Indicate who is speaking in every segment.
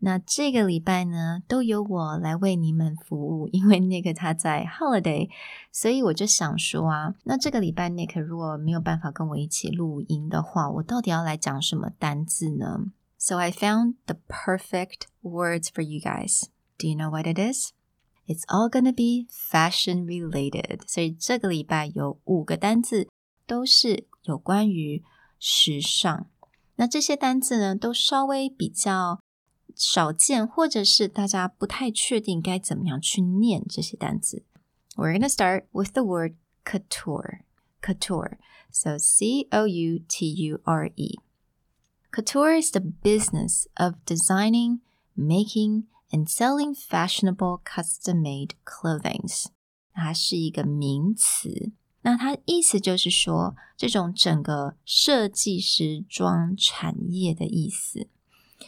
Speaker 1: 那这个礼拜呢，都由我来为你们服务，因为 Nick 他在 holiday，所以我就想说啊，那这个礼拜 Nick 如果没有办法跟我一起录音的话，我到底要来讲什么单字呢？So I found the perfect words for you guys. Do you know what it is? It's all gonna be fashion related. 所以这个礼拜有五个单字都是有关于时尚，那这些单字呢，都稍微比较 少见，或者是大家不太确定该怎么样去念这些单字。We're gonna start with the word couture. Couture. So C O U T U R E. Couture is the business of designing, making, and selling fashionable custom-made clothing. 它是一个名词。那它意思就是说，这种整个设计时装产业的意思。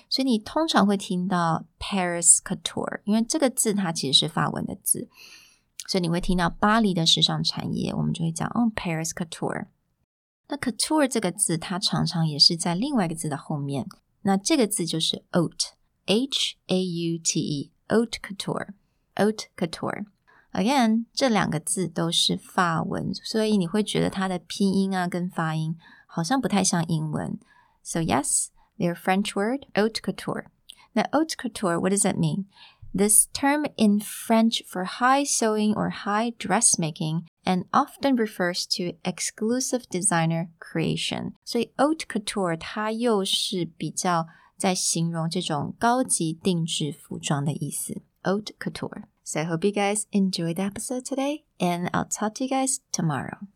Speaker 1: 所以你通常会听到 Paris Couture，因为这个字它其实是法文的字，所以你会听到巴黎的时尚产业，我们就会讲哦 Paris Couture。那 Couture 这个字，它常常也是在另外一个字的后面，那这个字就是 Haute，H A U T E，Haute Couture，Haute Couture。Again，这两个字都是法文，所以你会觉得它的拼音啊跟发音好像不太像英文。So yes, they're French word haute couture. Now, haute couture, what does that mean? This term in French for high sewing or high dressmaking and often refers to exclusive designer creation. 所以 haute couture 它又是比较在形容这种高级定制服装的意思。haute couture. So I hope you guys enjoyed the episode today, and I'll talk to you guys tomorrow.